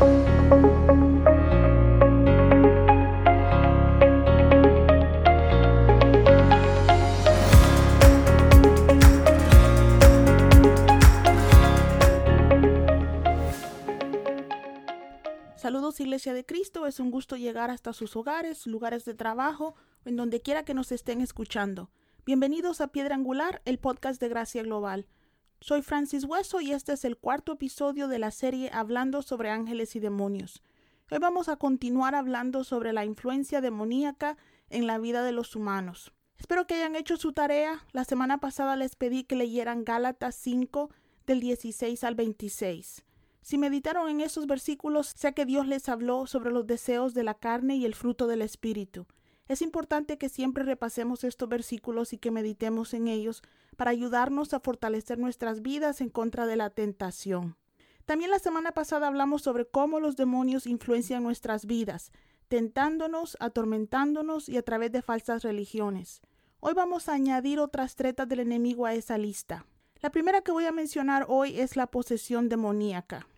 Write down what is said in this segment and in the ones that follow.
Saludos Iglesia de Cristo, es un gusto llegar hasta sus hogares, lugares de trabajo, en donde quiera que nos estén escuchando. Bienvenidos a Piedra Angular, el podcast de Gracia Global. Soy Francis Hueso y este es el cuarto episodio de la serie Hablando sobre ángeles y demonios. Hoy vamos a continuar hablando sobre la influencia demoníaca en la vida de los humanos. Espero que hayan hecho su tarea. La semana pasada les pedí que leyeran Gálatas 5 del 16 al 26. Si meditaron en esos versículos, sé que Dios les habló sobre los deseos de la carne y el fruto del Espíritu. Es importante que siempre repasemos estos versículos y que meditemos en ellos para ayudarnos a fortalecer nuestras vidas en contra de la tentación. También la semana pasada hablamos sobre cómo los demonios influencian nuestras vidas, tentándonos, atormentándonos y a través de falsas religiones. Hoy vamos a añadir otras tretas del enemigo a esa lista. La primera que voy a mencionar hoy es la posesión demoníaca.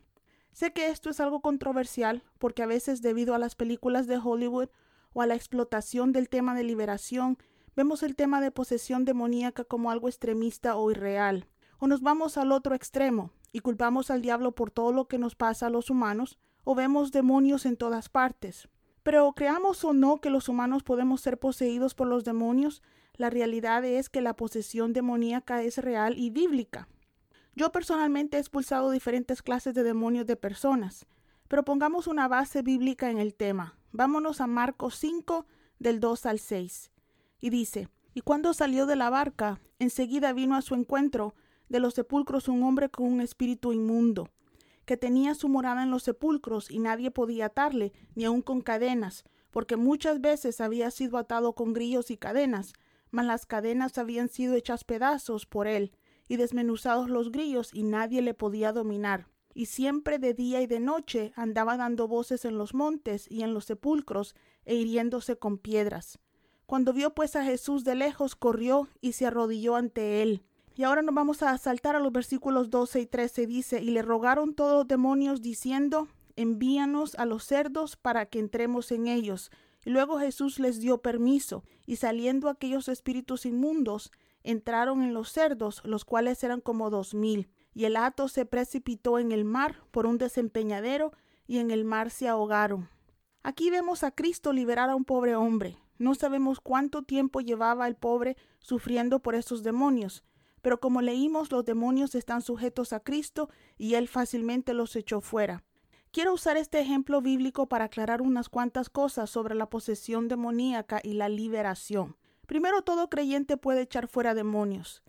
Sé que esto es algo controversial porque a veces debido a las películas de Hollywood o a la explotación del tema de liberación, vemos el tema de posesión demoníaca como algo extremista o irreal. O nos vamos al otro extremo y culpamos al diablo por todo lo que nos pasa a los humanos, o vemos demonios en todas partes. Pero creamos o no que los humanos podemos ser poseídos por los demonios, la realidad es que la posesión demoníaca es real y bíblica. Yo personalmente he expulsado diferentes clases de demonios de personas, pero pongamos una base bíblica en el tema. Vámonos a Marcos 5 del 2 al 6. Y dice, y cuando salió de la barca, enseguida vino a su encuentro de los sepulcros un hombre con un espíritu inmundo, que tenía su morada en los sepulcros y nadie podía atarle, ni aun con cadenas, porque muchas veces había sido atado con grillos y cadenas, mas las cadenas habían sido hechas pedazos por él, y desmenuzados los grillos, y nadie le podía dominar. Y siempre de día y de noche andaba dando voces en los montes y en los sepulcros, e hiriéndose con piedras. Cuando vio pues a Jesús de lejos, corrió y se arrodilló ante él. Y ahora nos vamos a saltar a los versículos 12 y 13. Dice, y le rogaron todos los demonios diciendo, envíanos a los cerdos para que entremos en ellos. Y luego Jesús les dio permiso, y saliendo aquellos espíritus inmundos, entraron en los cerdos, los cuales eran como dos mil. Y el hato se precipitó en el mar por un desempeñadero, y en el mar se ahogaron. Aquí vemos a Cristo liberar a un pobre hombre. No sabemos cuánto tiempo llevaba el pobre sufriendo por esos demonios, pero como leímos, los demonios están sujetos a Cristo y él fácilmente los echó fuera. Quiero usar este ejemplo bíblico para aclarar unas cuantas cosas sobre la posesión demoníaca y la liberación. Primero, todo creyente puede echar fuera demonios.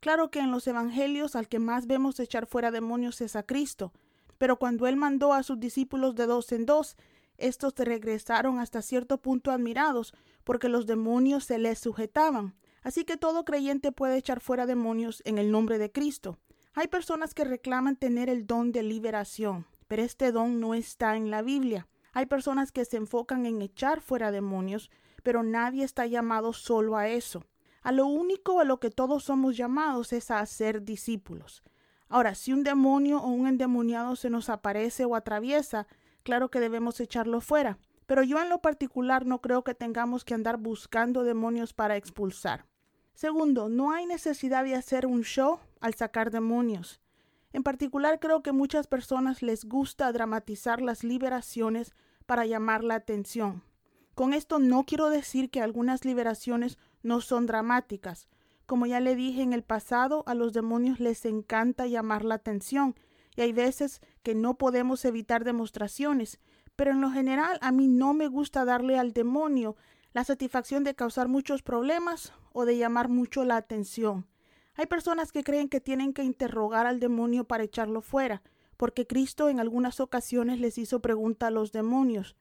Claro que en los evangelios al que más vemos echar fuera demonios es a Cristo, pero cuando él mandó a sus discípulos de dos en dos, estos regresaron hasta cierto punto admirados, porque los demonios se les sujetaban. Así que todo creyente puede echar fuera demonios en el nombre de Cristo. Hay personas que reclaman tener el don de liberación pero este don no está en la Biblia. Hay personas que se enfocan en echar fuera demonios, pero nadie está llamado solo a eso. A lo único a lo que todos somos llamados es a hacer discípulos. Ahora, si un demonio o un endemoniado se nos aparece o atraviesa, claro que debemos echarlo fuera. Pero yo en lo particular no creo que tengamos que andar buscando demonios para expulsar. Segundo, no hay necesidad de hacer un show al sacar demonios. En particular creo que muchas personas les gusta dramatizar las liberaciones para llamar la atención. Con esto no quiero decir que algunas liberaciones no son dramáticas. Como ya le dije en el pasado, a los demonios les encanta llamar la atención y hay veces que no podemos evitar demostraciones, pero en lo general a mí no me gusta darle al demonio la satisfacción de causar muchos problemas o de llamar mucho la atención. Hay personas que creen que tienen que interrogar al demonio para echarlo fuera, porque Cristo en algunas ocasiones les hizo pregunta a los demonios.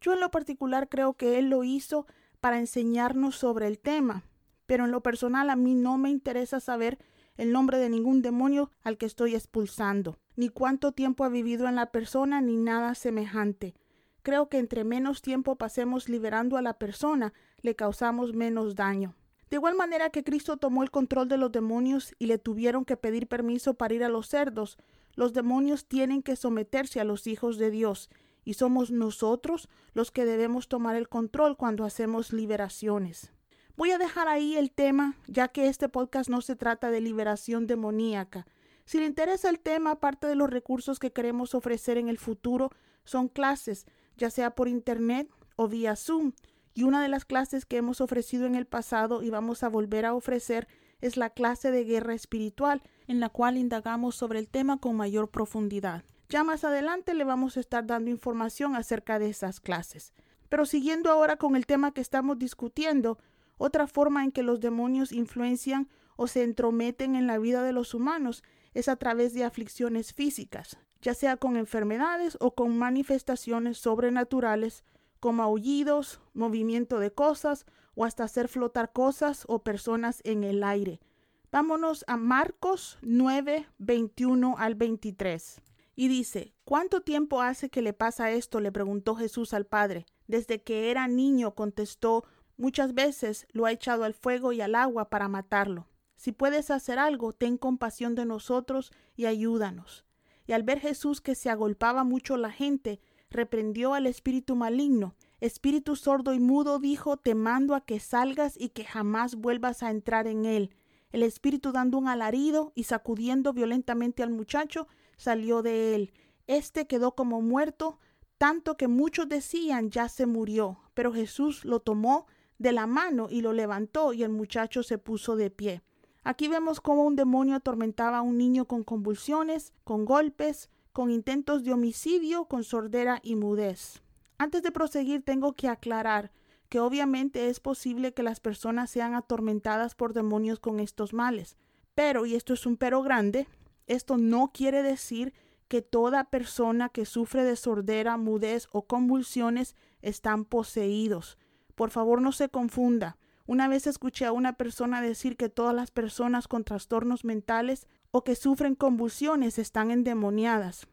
Yo en lo particular creo que Él lo hizo para enseñarnos sobre el tema, pero en lo personal a mí no me interesa saber el nombre de ningún demonio al que estoy expulsando, ni cuánto tiempo ha vivido en la persona, ni nada semejante. Creo que entre menos tiempo pasemos liberando a la persona, le causamos menos daño. De igual manera que Cristo tomó el control de los demonios y le tuvieron que pedir permiso para ir a los cerdos, Los demonios tienen que someterse a los hijos de Dios y somos nosotros los que debemos tomar el control cuando hacemos liberaciones. Voy a dejar ahí el tema, ya que este podcast no se trata de liberación demoníaca. Si le interesa el tema, parte de los recursos que queremos ofrecer en el futuro son clases, ya sea por internet o vía Zoom. Y una de las clases que hemos ofrecido en el pasado y vamos a volver a ofrecer es la clase de guerra espiritual, en la cual indagamos sobre el tema con mayor profundidad. Ya más adelante le vamos a estar dando información acerca de esas clases. Pero siguiendo ahora con el tema que estamos discutiendo, otra forma en que los demonios influencian o se entrometen en la vida de los humanos es a través de aflicciones físicas, ya sea con enfermedades o con manifestaciones sobrenaturales como aullidos, movimiento de cosas o hasta hacer flotar cosas o personas en el aire. Vámonos a Marcos 9, 21 al 23. Y dice, ¿cuánto tiempo hace que le pasa esto? le preguntó Jesús al Padre. Desde que era niño, contestó, muchas veces lo ha echado al fuego y al agua para matarlo. Si puedes hacer algo, ten compasión de nosotros y ayúdanos. Y al ver Jesús que se agolpaba mucho la gente, reprendió al espíritu maligno. Espíritu sordo y mudo dijo, te mando a que salgas y que jamás vuelvas a entrar en él. El espíritu dando un alarido y sacudiendo violentamente al muchacho, salió de él. Este quedó como muerto, tanto que muchos decían ya se murió. Pero Jesús lo tomó de la mano y lo levantó y el muchacho se puso de pie. Aquí vemos cómo un demonio atormentaba a un niño con convulsiones, con golpes, con intentos de homicidio, con sordera y mudez. Antes de proseguir, tengo que aclarar que obviamente es posible que las personas sean atormentadas por demonios con estos males. Pero, y esto es un pero grande, esto no quiere decir que toda persona que sufre de sordera, mudez o convulsiones están poseídos. Por favor, no se confunda. Una vez escuché a una persona decir que todas las personas con trastornos mentales o que sufren convulsiones están endemoniadas.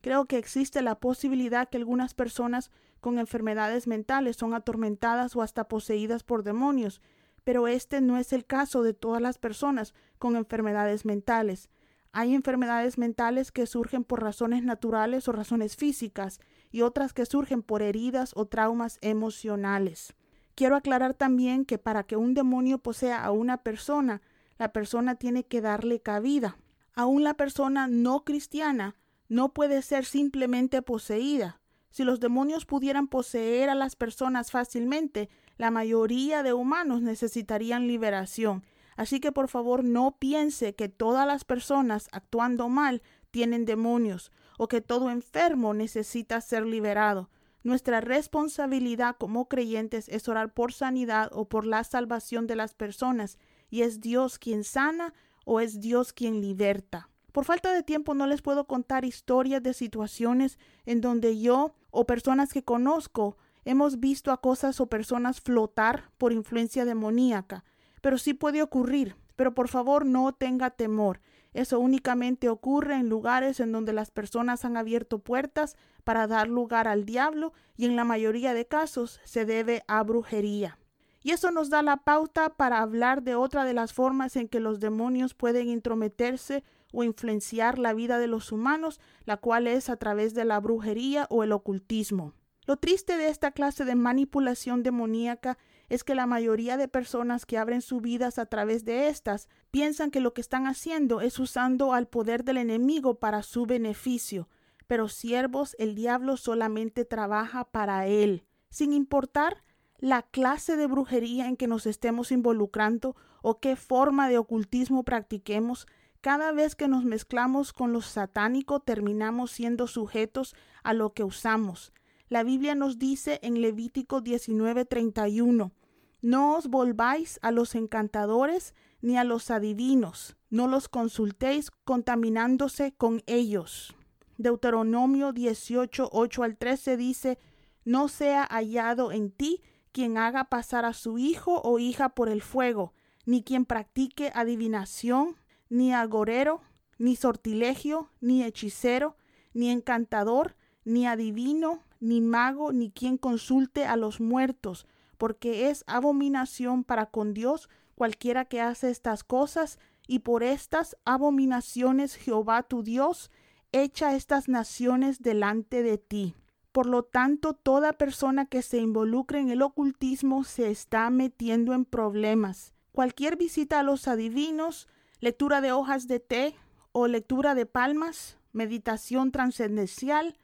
Creo que existe la posibilidad que algunas personas con enfermedades mentales son atormentadas o hasta poseídas por demonios, pero este no es el caso de todas las personas con enfermedades mentales. Hay enfermedades mentales que surgen por razones naturales o razones físicas y otras que surgen por heridas o traumas emocionales. Quiero aclarar también que para que un demonio posea a una persona, la persona tiene que darle cabida. Aún la persona no cristiana no puede ser simplemente poseída. Si los demonios pudieran poseer a las personas fácilmente, la mayoría de humanos necesitarían liberación. Así que por favor no piense que todas las personas actuando mal tienen demonios o que todo enfermo necesita ser liberado. Nuestra responsabilidad como creyentes es orar por sanidad o por la salvación de las personas, y es Dios quien sana o es Dios quien liberta. Por falta de tiempo no les puedo contar historias de situaciones en donde yo o personas que conozco hemos visto a cosas o personas flotar por influencia demoníaca, pero sí puede ocurrir. Pero por favor no tenga temor. Eso únicamente ocurre en lugares en donde las personas han abierto puertas para dar lugar al diablo y en la mayoría de casos se debe a brujería. Y eso nos da la pauta para hablar de otra de las formas en que los demonios pueden intrometerse o influenciar la vida de los humanos, la cual es a través de la brujería o el ocultismo. Lo triste de esta clase de manipulación demoníaca es que la mayoría de personas que abren sus vidas a través de estas piensan que lo que están haciendo es usando al poder del enemigo para su beneficio, pero siervos el diablo solamente trabaja para él, sin importar la clase de brujería en que nos estemos involucrando o qué forma de ocultismo practiquemos, cada vez que nos mezclamos con lo satánico terminamos siendo sujetos a lo que usamos. La Biblia nos dice en Levítico 19:31, no os volváis a los encantadores ni a los adivinos, no los consultéis contaminándose con ellos. Deuteronomio 18, 8 al 13 dice, no sea hallado en ti quien haga pasar a su hijo o hija por el fuego, ni quien practique adivinación, ni agorero, ni sortilegio, ni hechicero, ni encantador, ni adivino, ni mago, ni quien consulte a los muertos, porque es abominación para con Dios cualquiera que hace estas cosas, y por estas abominaciones Jehová tu Dios echa estas naciones delante de ti. Por lo tanto, toda persona que se involucre en el ocultismo se está metiendo en problemas. Cualquier visita a los adivinos, lectura de hojas de té o lectura de palmas, meditación trascendencial,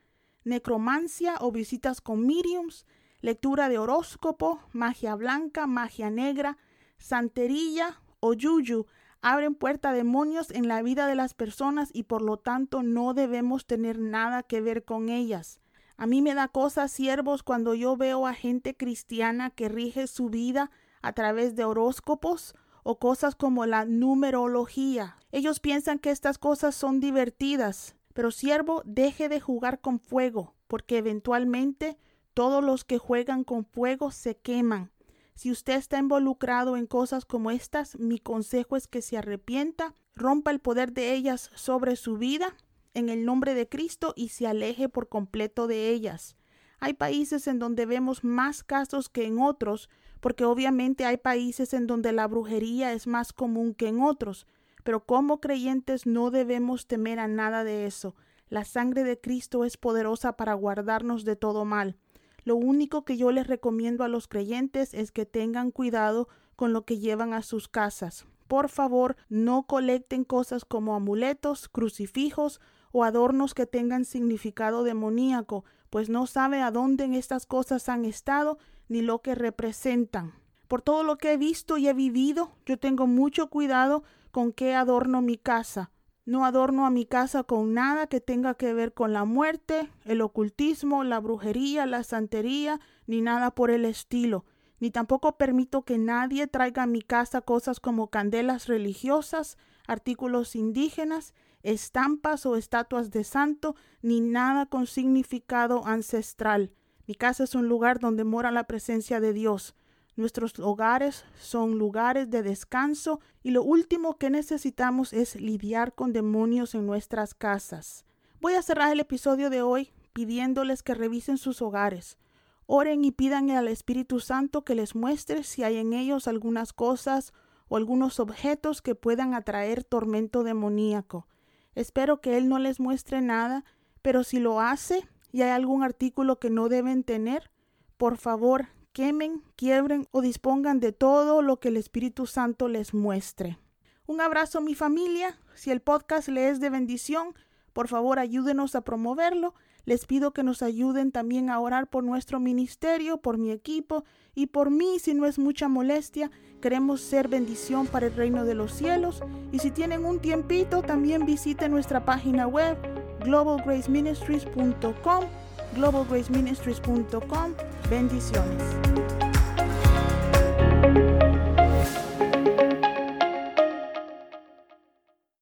necromancia o visitas con mediums, lectura de horóscopo, magia blanca, magia negra, santería o yuyu abren puerta a demonios en la vida de las personas y por lo tanto no debemos tener nada que ver con ellas. A mí me da cosas siervos cuando yo veo a gente cristiana que rige su vida a través de horóscopos o cosas como la numerología. Ellos piensan que estas cosas son divertidas, pero siervo, deje de jugar con fuego, porque eventualmente todos los que juegan con fuego se queman. Si usted está involucrado en cosas como estas, mi consejo es que se arrepienta, rompa el poder de ellas sobre su vida en el nombre de Cristo y se aleje por completo de ellas. Hay países en donde vemos más casos que en otros, porque obviamente hay países en donde la brujería es más común que en otros, pero como creyentes no debemos temer a nada de eso. La sangre de Cristo es poderosa para guardarnos de todo mal. Lo único que yo les recomiendo a los creyentes es que tengan cuidado con lo que llevan a sus casas. Por favor, no colecten cosas como amuletos, crucifijos o adornos que tengan significado demoníaco, pues no sabe a dónde estas cosas han estado ni lo que representan. Por todo lo que he visto y he vivido, yo tengo mucho cuidado con qué adorno mi casa. No adorno a mi casa con nada que tenga que ver con la muerte, el ocultismo, la brujería, la santería, ni nada por el estilo. Ni tampoco permito que nadie traiga a mi casa cosas como candelas religiosas, artículos indígenas estampas o estatuas de santo, ni nada con significado ancestral. Mi casa es un lugar donde mora la presencia de Dios. Nuestros hogares son lugares de descanso y lo último que necesitamos es lidiar con demonios en nuestras casas. Voy a cerrar el episodio de hoy pidiéndoles que revisen sus hogares. Oren y pidan al Espíritu Santo que les muestre si hay en ellos algunas cosas o algunos objetos que puedan atraer tormento demoníaco. Espero que Él no les muestre nada, pero si lo hace y hay algún artículo que no deben tener, por favor, quemen, quiebren o dispongan de todo lo que el Espíritu Santo les muestre. Un abrazo mi familia. Si el podcast le es de bendición, por favor ayúdenos a promoverlo. Les pido que nos ayuden también a orar por nuestro ministerio, por mi equipo y por mí si no es mucha molestia. Queremos ser bendición para el reino de los cielos. Y si tienen un tiempito, también visiten nuestra página web globalgraceministries.com globalgraceministries.com. Bendiciones.